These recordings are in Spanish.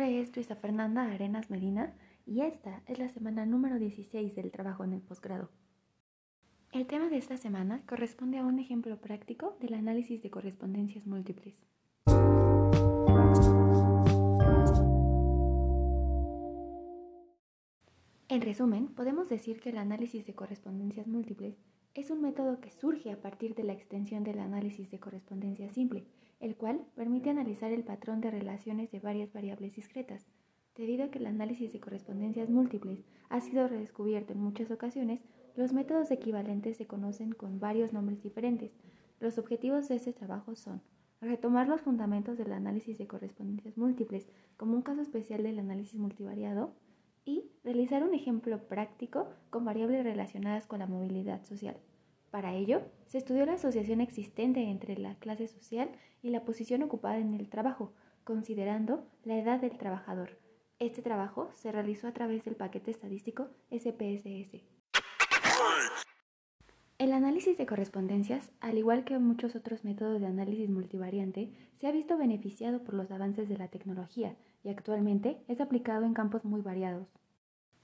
nombre es Luisa Fernanda Arenas Medina y esta es la semana número 16 del trabajo en el posgrado. El tema de esta semana corresponde a un ejemplo práctico del análisis de correspondencias múltiples. En resumen, podemos decir que el análisis de correspondencias múltiples es un método que surge a partir de la extensión del análisis de correspondencia simple, el cual permite analizar el patrón de relaciones de varias variables discretas. Debido a que el análisis de correspondencias múltiples ha sido redescubierto en muchas ocasiones, los métodos equivalentes se conocen con varios nombres diferentes. Los objetivos de este trabajo son retomar los fundamentos del análisis de correspondencias múltiples como un caso especial del análisis multivariado, y realizar un ejemplo práctico con variables relacionadas con la movilidad social. Para ello, se estudió la asociación existente entre la clase social y la posición ocupada en el trabajo, considerando la edad del trabajador. Este trabajo se realizó a través del paquete estadístico SPSS. El análisis de correspondencias, al igual que muchos otros métodos de análisis multivariante, se ha visto beneficiado por los avances de la tecnología y actualmente es aplicado en campos muy variados.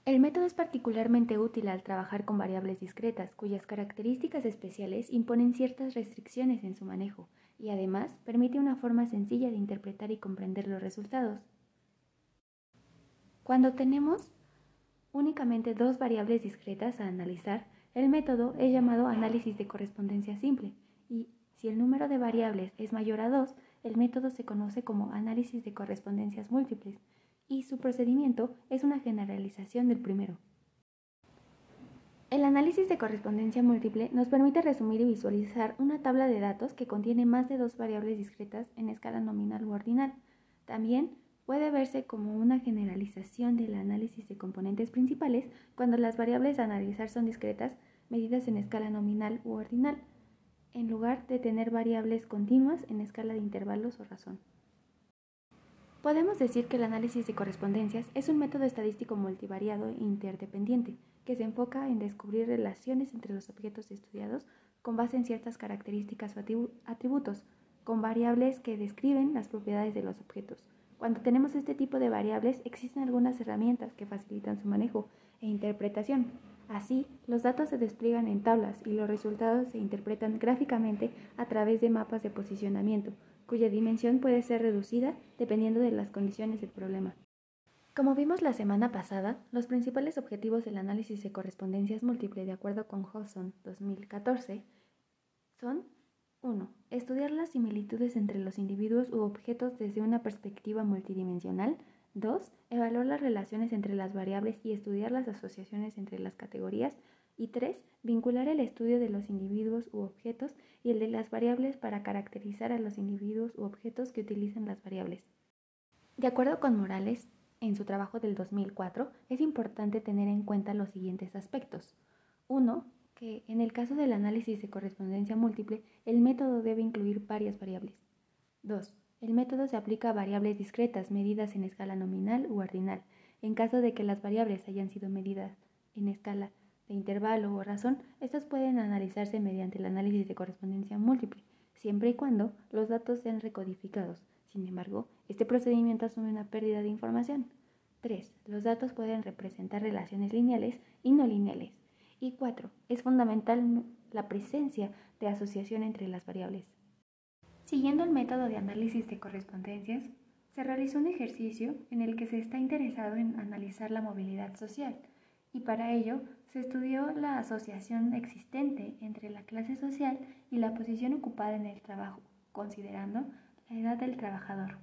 El método es particularmente útil al trabajar con variables discretas, cuyas características especiales imponen ciertas restricciones en su manejo, y además permite una forma sencilla de interpretar y comprender los resultados. Cuando tenemos únicamente dos variables discretas a analizar, el método es llamado análisis de correspondencia simple y si el número de variables es mayor a 2, el método se conoce como análisis de correspondencias múltiples y su procedimiento es una generalización del primero. El análisis de correspondencia múltiple nos permite resumir y visualizar una tabla de datos que contiene más de dos variables discretas en escala nominal u ordinal. También puede verse como una generalización del análisis de componentes principales cuando las variables a analizar son discretas medidas en escala nominal u ordinal, en lugar de tener variables continuas en escala de intervalos o razón. Podemos decir que el análisis de correspondencias es un método estadístico multivariado e interdependiente que se enfoca en descubrir relaciones entre los objetos estudiados con base en ciertas características o atributos, con variables que describen las propiedades de los objetos. Cuando tenemos este tipo de variables existen algunas herramientas que facilitan su manejo e interpretación, Así, los datos se despliegan en tablas y los resultados se interpretan gráficamente a través de mapas de posicionamiento, cuya dimensión puede ser reducida dependiendo de las condiciones del problema. Como vimos la semana pasada, los principales objetivos del análisis de correspondencias múltiples de acuerdo con Hodgson 2014 son 1. Estudiar las similitudes entre los individuos u objetos desde una perspectiva multidimensional 2. Evaluar las relaciones entre las variables y estudiar las asociaciones entre las categorías. Y 3. Vincular el estudio de los individuos u objetos y el de las variables para caracterizar a los individuos u objetos que utilizan las variables. De acuerdo con Morales, en su trabajo del 2004, es importante tener en cuenta los siguientes aspectos. 1. Que en el caso del análisis de correspondencia múltiple, el método debe incluir varias variables. 2. El método se aplica a variables discretas medidas en escala nominal u ordinal. En caso de que las variables hayan sido medidas en escala de intervalo o razón, estas pueden analizarse mediante el análisis de correspondencia múltiple, siempre y cuando los datos sean recodificados. Sin embargo, este procedimiento asume una pérdida de información. 3. Los datos pueden representar relaciones lineales y no lineales. Y 4. Es fundamental la presencia de asociación entre las variables. Siguiendo el método de análisis de correspondencias, se realizó un ejercicio en el que se está interesado en analizar la movilidad social y para ello se estudió la asociación existente entre la clase social y la posición ocupada en el trabajo, considerando la edad del trabajador,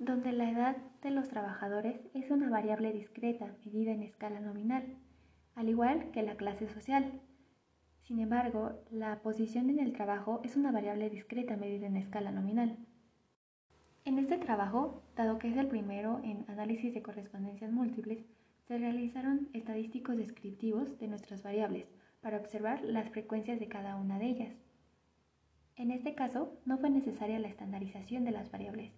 donde la edad de los trabajadores es una variable discreta medida en escala nominal, al igual que la clase social, sin embargo, la posición en el trabajo es una variable discreta medida en escala nominal. En este trabajo, dado que es el primero en análisis de correspondencias múltiples, se realizaron estadísticos descriptivos de nuestras variables para observar las frecuencias de cada una de ellas. En este caso, no fue necesaria la estandarización de las variables.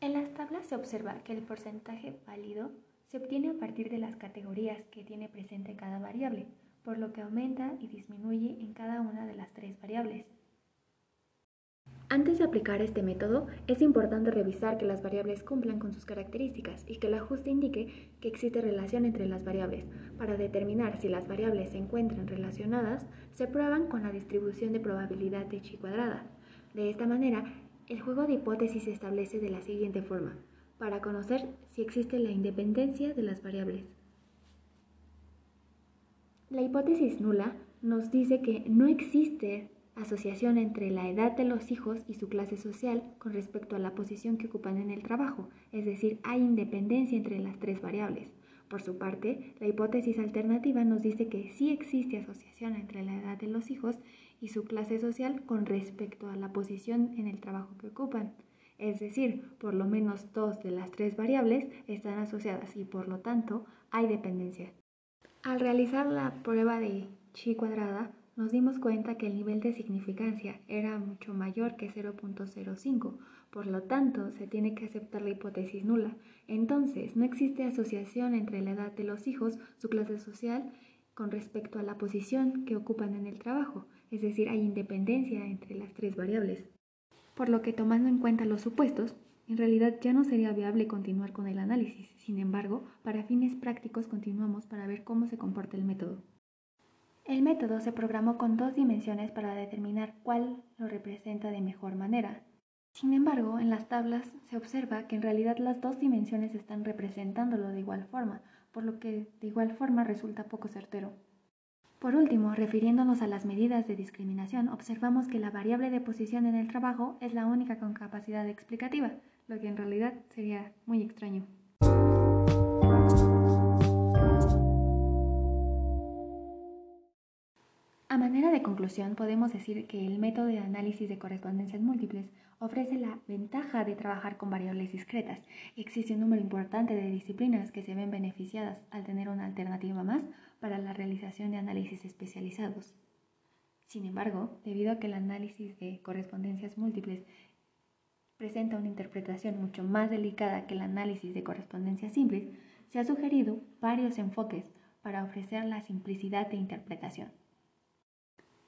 En las tablas se observa que el porcentaje válido se obtiene a partir de las categorías que tiene presente cada variable, por lo que aumenta y disminuye en cada una de las tres variables. Antes de aplicar este método, es importante revisar que las variables cumplan con sus características y que el ajuste indique que existe relación entre las variables. Para determinar si las variables se encuentran relacionadas, se prueban con la distribución de probabilidad de chi cuadrada. De esta manera, el juego de hipótesis se establece de la siguiente forma, para conocer si existe la independencia de las variables. La hipótesis nula nos dice que no existe asociación entre la edad de los hijos y su clase social con respecto a la posición que ocupan en el trabajo, es decir, hay independencia entre las tres variables. Por su parte, la hipótesis alternativa nos dice que sí existe asociación entre la edad de los hijos y su clase social con respecto a la posición en el trabajo que ocupan. Es decir, por lo menos dos de las tres variables están asociadas y por lo tanto hay dependencia. Al realizar la prueba de chi cuadrada, nos dimos cuenta que el nivel de significancia era mucho mayor que 0.05, por lo tanto se tiene que aceptar la hipótesis nula. Entonces, no existe asociación entre la edad de los hijos, su clase social, con respecto a la posición que ocupan en el trabajo, es decir, hay independencia entre las tres variables. Por lo que tomando en cuenta los supuestos, en realidad ya no sería viable continuar con el análisis. Sin embargo, para fines prácticos continuamos para ver cómo se comporta el método. El método se programó con dos dimensiones para determinar cuál lo representa de mejor manera. Sin embargo, en las tablas se observa que en realidad las dos dimensiones están representándolo de igual forma, por lo que de igual forma resulta poco certero. Por último, refiriéndonos a las medidas de discriminación, observamos que la variable de posición en el trabajo es la única con capacidad explicativa, lo que en realidad sería muy extraño. A manera de conclusión, podemos decir que el método de análisis de correspondencias múltiples ofrece la ventaja de trabajar con variables discretas. Existe un número importante de disciplinas que se ven beneficiadas al tener una alternativa más para la realización de análisis especializados. Sin embargo, debido a que el análisis de correspondencias múltiples presenta una interpretación mucho más delicada que el análisis de correspondencias simples, se ha sugerido varios enfoques para ofrecer la simplicidad de interpretación.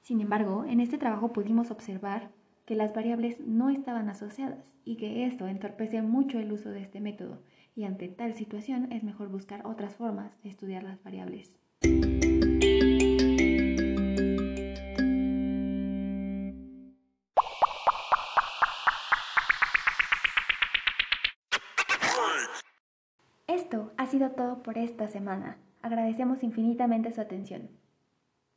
Sin embargo, en este trabajo pudimos observar que las variables no estaban asociadas y que esto entorpece mucho el uso de este método y ante tal situación es mejor buscar otras formas de estudiar las variables. Esto ha sido todo por esta semana. Agradecemos infinitamente su atención.